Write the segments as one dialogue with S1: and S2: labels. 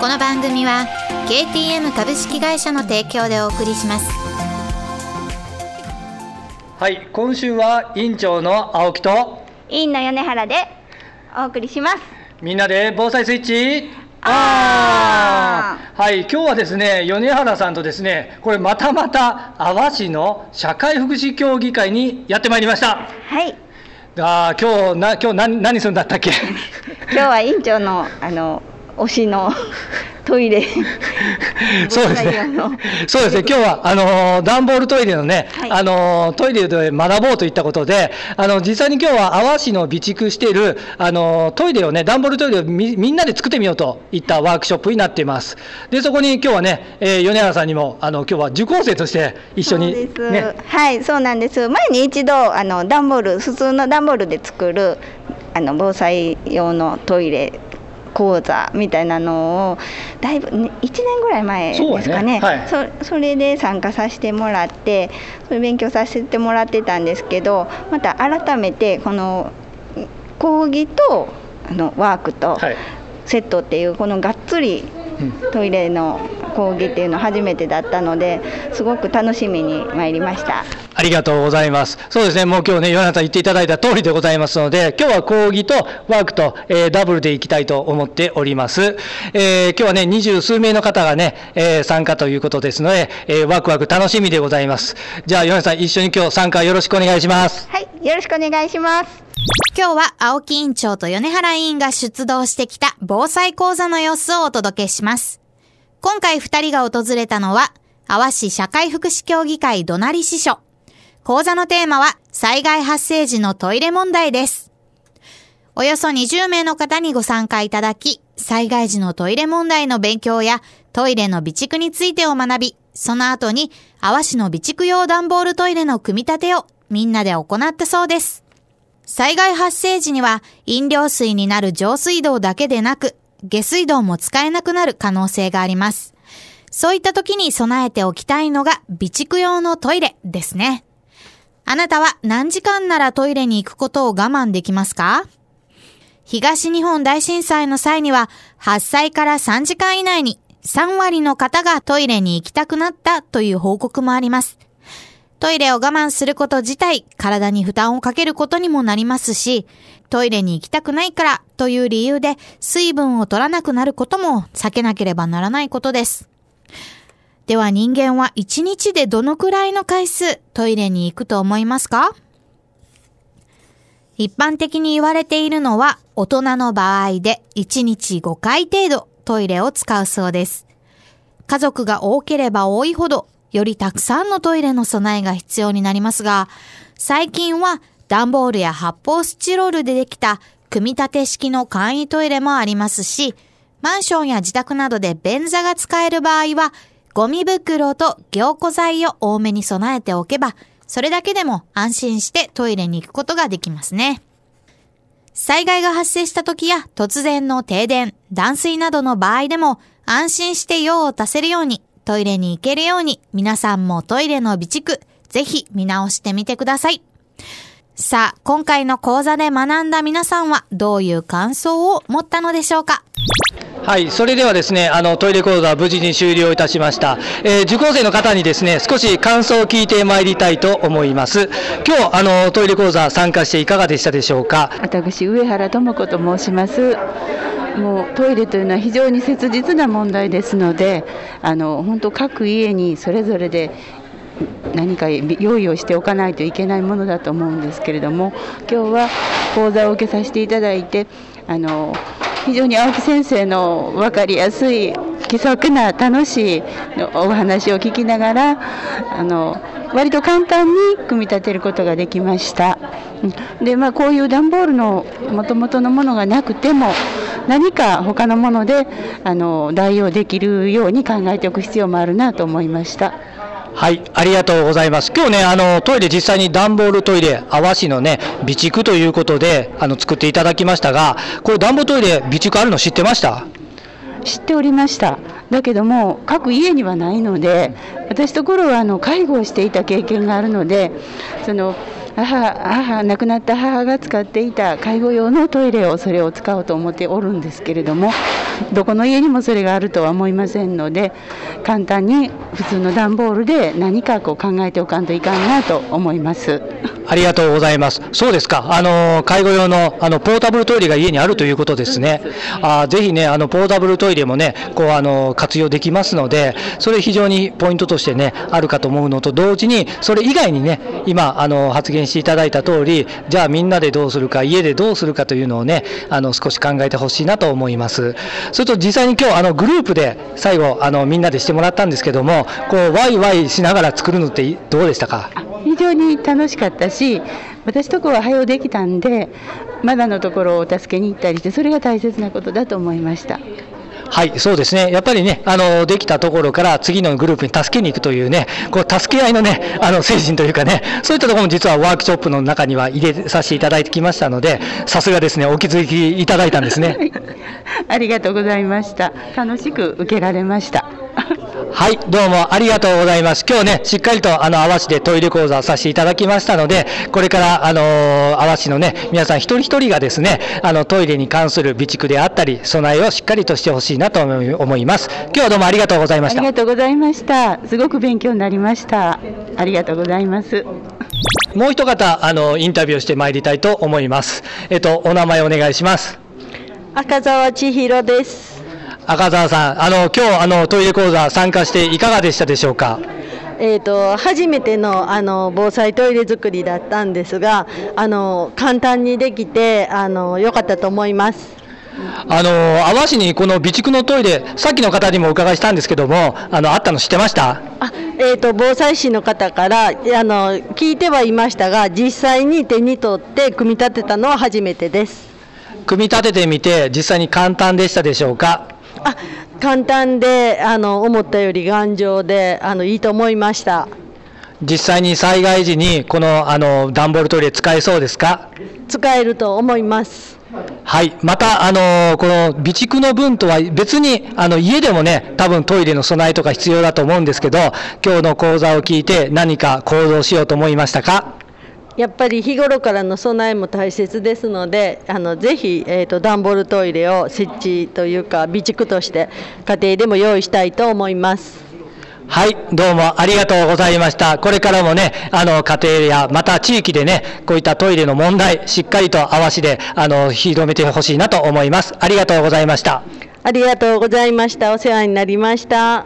S1: この番組は KTM 株式会社の提供でお送りします。
S2: はい今週は委員長の青木と
S3: 委員の米原でお送りします。
S2: みんなで防災スイッチ。あー。はい今日はですね米原さんとですねこれまたまた阿波市の社会福祉協議会にやってまいりました。
S3: はい。
S2: あー今日な今日何何するんだったっけ？
S3: 今日は委員長のあの推しの トイレ
S2: そうですね。そうですね。今日はあのー段ボールトイレのね、
S3: はい
S2: あのートイレで学ぼうといったことで、あの実際に今日は阿波市の備蓄しているあのートイレをね、段ボールトイレをみみんなで作ってみようといったワークショップになっています。でそこに今日はね、えー米原さんにもあの今日は受講生として一緒にね。
S3: はいそうなんです前に一度あの段ボール普通の段ボールで作るあの防災用のトイレ講座みたいなのをだいぶ、ね、1年ぐらい前ですかね。
S2: ね。はい。
S3: そそれで参加させてもらってそれ勉強させてもらってたんですけどまた改めてこの講義とあのワークと
S2: はい。
S3: セットっていうこのがっつり
S2: うん。
S3: トイレの講義っていうの初めてだったのですごく楽しみに参りました。
S2: ありがとうございます。そうですね、もう今日ね、ヨナさん言っていただいた通りでございますので、今日は講義とワークと、えーダブルでいきたいと思っております。えー今日はね、二十数名の方がね、えー参加ということですので、えーワクワク楽しみでございます。じゃあ、ヨナさん一緒に今日参加よろしくお願いします。
S3: はい、よろしくお願いします。
S1: 今日は青木委員長と米原委員が出動してきた防災講座の様子をお届けします。今回二人が訪れたのは、阿波市社会福祉協議会どなり支所。講座のテーマは、災害発生時のトイレ問題です。およそ20名の方にご参加いただき、災害時のトイレ問題の勉強やトイレの備蓄についてを学び、その後に、阿波市の備蓄用段ボールトイレの組み立てをみんなで行ったそうです。災害発生時には飲料水になる上水道だけでなく、下水道も使えなくなる可能性があります。そういった時に備えておきたいのが備蓄用のトイレですね。あなたは何時間ならトイレに行くことを我慢できますか？東日本大震災の際には発災から3時間以内に3割の方がトイレに行きたくなったという報告もあります。トイレを我慢すること自体、体に負担をかけることにもなりますし、トイレに行きたくないからという理由で水分を取らなくなることも避けなければならないことです。では人間は1日でどのくらいの回数トイレに行くと思いますか？一般的に言われているのは大人の場合で1日5回程度トイレを使うそうです。家族が多ければ多いほど、よりたくさんのトイレの備えが必要になりますが、最近は段ボールや発泡スチロールでできた組み立て式の簡易トイレもありますし、マンションや自宅などで便座が使える場合は、ゴミ袋と凝固剤を多めに備えておけば、それだけでも安心してトイレに行くことができますね。災害が発生した時や突然の停電、断水などの場合でも安心して用を足せるようにトイレに行けるように皆さんもトイレの備蓄ぜひ見直してみてください。さあ、今回の講座で学んだ皆さんはどういう感想を持ったのでしょうか？
S2: はい、それではですね、あのトイレ講座は無事に終了いたしました。えー受講生の方にですね、少し感想を聞いてまいりたいと思います。今日あのトイレ講座参加していかがでしたでしょうか？
S4: 私上原智子と申しますもうトイレというのは非常に切実な問題ですのであの本当各家にそれぞれで何か用意をしておかないといけないものだと思うんですけれども今日は講座を受けさせていただいてあの非常に青木先生の分かりやすい気さくな楽しいお話を聞きながらあの割と簡単に組み立てることができました。でまあ、こういう段ボールのもともとのものがなくても何か他のものであの代用できるように考えておく必要もあるなと思いました。
S2: はい、ありがとうございます。今日ね、あのトイレ実際に段ボールトイレ、阿波市のね、備蓄ということで、あの作っていただきましたが、これ段ボールトイレ備蓄あるの知ってました？
S4: 知っておりました。だけども各家にはないので、私ところはあの介護をしていた経験があるので、その母母亡くなった母が使っていた介護用のトイレをそれを使おうと思っておるんですけれどもどこの家にもそれがあるとは思いませんので簡単に普通の段ボールで何かこう考えておかんといかんなと思います。
S2: ありがとうございます。そうですか。あの介護用のあのポータブルトイレが家にあるということですね。あぜひねあのポータブルトイレもねこうあの活用できますので、それ非常にポイントとしてねあるかと思うのと同時にそれ以外にね今あの発言していただいた通り、じゃあみんなでどうするか家でどうするかというのをねあの少し考えてほしいなと思います。それと実際に今日あのグループで最後あのみんなでしてもらったんですけども、こうワイワイしながら作るのってどうでしたか？
S4: 非常に楽しかったし私とこは早うできたんでまだのところをお助けに行ったりしてそれが大切なことだと思いました。
S2: はい、そうですね。やっぱりね、あの、できたところから次のグループに助けに行くというね、こう、助け合いのね、あの、精神というかね、そういったところも実はワークショップの中には入れさせていただいてきましたので、さすがですね、お気づきいただいたんですね。
S4: ありがとうございました。楽しく受けられました。
S2: はい、どうもありがとうございます。今日ね、しっかりとあの、阿波市でトイレ講座をさせていただきましたので、これから、あのー、阿波市のね、皆さん一人一人がですね、あの、トイレに関する備蓄であったり、備えをしっかりとしてほしいなと思います。今日はどうもありがとうございました。
S4: ありがとうございました。すごく勉強になりました。ありがとうございます。
S2: もう一方、あの、インタビューしてまいりたいと思います。えっと、お名前お願いします。
S5: 赤澤千尋です。
S2: 赤澤さん、あの今日あのトイレ講座参加していかがでしたでしょうか？
S5: えーと、初めてのあの防災トイレ作りだったんですがあの簡単にできてあの良かったと思います。
S2: あの阿波市にこの備蓄のトイレ、さっきの方にもお伺いしたんですけども、あのあったの知ってました？
S5: あ、えーと、防災士の方からあの聞いてはいましたが、実際に手に取って組み立てたのは初めてです。
S2: 組み立ててみて、実際に簡単でしたでしょうか？
S5: あ簡単であの思ったより頑丈であのいいと思いました。
S2: 実際に災害時にこのあの段ボールトイレ使えそうですか？
S5: 使えると思います。
S2: はい。またあのこの備蓄の分とは別にあの家でもね多分トイレの備えとか必要だと思うんですけど今日の講座を聞いて何か行動しようと思いましたか？
S5: やっぱり日頃からの備えも大切ですのであのぜひ、えーと、段ボールトイレを設置というか備蓄として家庭でも用意したいと思います。
S2: はい、どうもありがとうございました。これからもね、あの、家庭や、また地域でね、こういったトイレの問題、しっかりと合わしで、あの、広めてほしいなと思います。ありがとうございました。
S5: ありがとうございました。お世話になりました。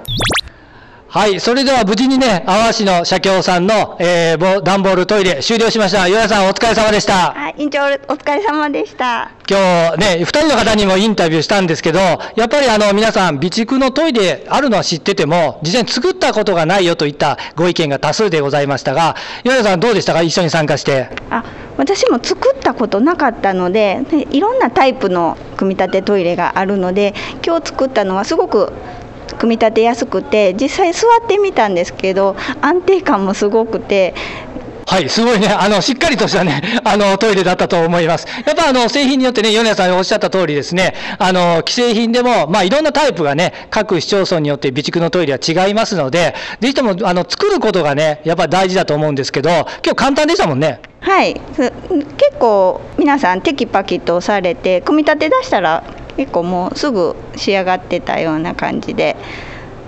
S2: はい、それでは無事にね、阿波市の社協さんの、えー、段ボールトイレ終了しました。与田さんお疲れ様でした。
S3: はい、委員長お疲れ様でした。
S2: 今日ね、二人の方にもインタビューしたんですけど、やっぱりあの皆さん備蓄のトイレあるのは知ってても、事前に作ったことがないよといったご意見が多数でございましたが、与田さんどうでしたか？一緒に参加して。
S3: あ、私も作ったことなかったので、いろんなタイプの組み立てトイレがあるので、今日作ったのはすごく組み立てやすくて実際座ってみたんですけど安定感もすごくて
S2: はい、すごいね、あの、しっかりとしたね、あの、トイレだったと思います。やっぱあの、製品によってね、米谷さんがおっしゃった通りですね、あの、既製品でも、まあ、いろんなタイプがね、各市町村によって備蓄のトイレは違いますので、ぜひとも、あの、作ることがね、やっぱり大事だと思うんですけど、今日簡単でしたもんね。
S3: はい、結構皆さんテキパキとされて組み立て出したら結構もうすぐ仕上がってたような感じで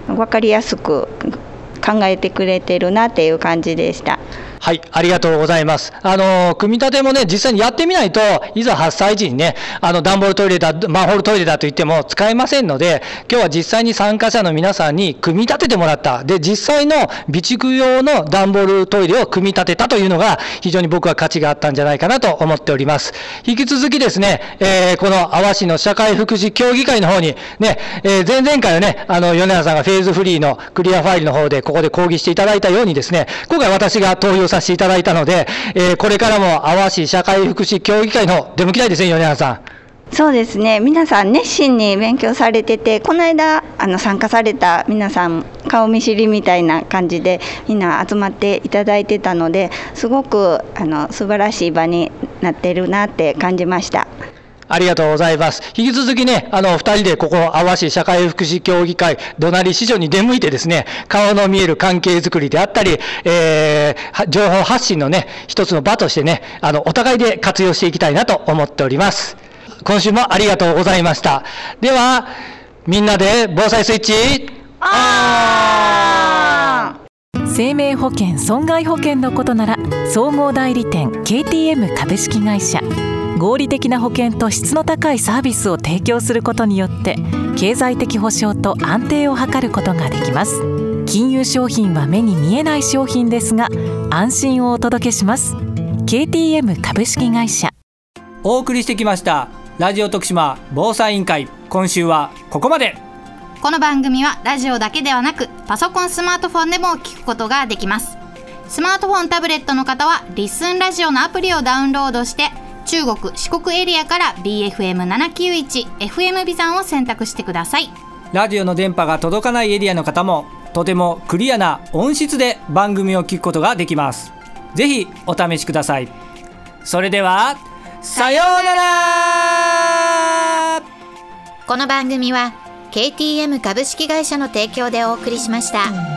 S3: 分かりやすく考えてくれてるなっていう感じでした。
S2: はい、ありがとうございます。あの、組み立てもね、実際にやってみないと、いざ発災時にね、あの、段ボールトイレだ、マンホールトイレだと言っても使えませんので、今日は実際に参加者の皆さんに組み立ててもらった。で、実際の備蓄用の段ボールトイレを組み立てたというのが、非常に僕は価値があったんじゃないかなと思っております。引き続きですね、えー、この阿波市の社会福祉協議会の方に、ね、えー、前々回はね、あの、米原さんがフェーズフリーのクリアファイルの方でここで講義していただいたようにですね、今回私が投票ささせていただいたので、えー、これからも阿波市社会福祉協議会の出向きたいですね、米原さん。
S3: そうですね皆さん熱心に勉強されててこの間あの参加された皆さん顔見知りみたいな感じでみんな集まっていただいてたのですごくあの素晴らしい場になってるなって感じました。
S2: ありがとうございます。引き続きね、あの、二人でここ、阿波市社会福祉協議会、どなり市場に出向いてですね、顔の見える関係づくりであったり、えー、情報発信のね、一つの場としてね、あの、お互いで活用していきたいなと思っております。今週もありがとうございました。では、みんなで防災スイッチ、オン
S6: 生命保険損害保険のことなら総合代理店 KTM 株式会社合理的な保険と質の高いサービスを提供することによって経済的保障と安定を図ることができます。金融商品は目に見えない商品ですが安心をお届けします。KTM 株式会社。
S2: お送りしてきました、ラジオ徳島防災委員会、今週はここまで。
S1: この番組はラジオだけではなくパソコンスマートフォンでも聞くことができます。スマートフォンタブレットの方はリッスンラジオのアプリをダウンロードして中国四国エリアから BFM791 FM ビザンを選択してください。
S2: ラジオの電波が届かないエリアの方もとてもクリアな音質で番組を聞くことができます。ぜひお試しください。それではさようなら。
S1: この番組は KTM 株式会社の提供でお送りしました。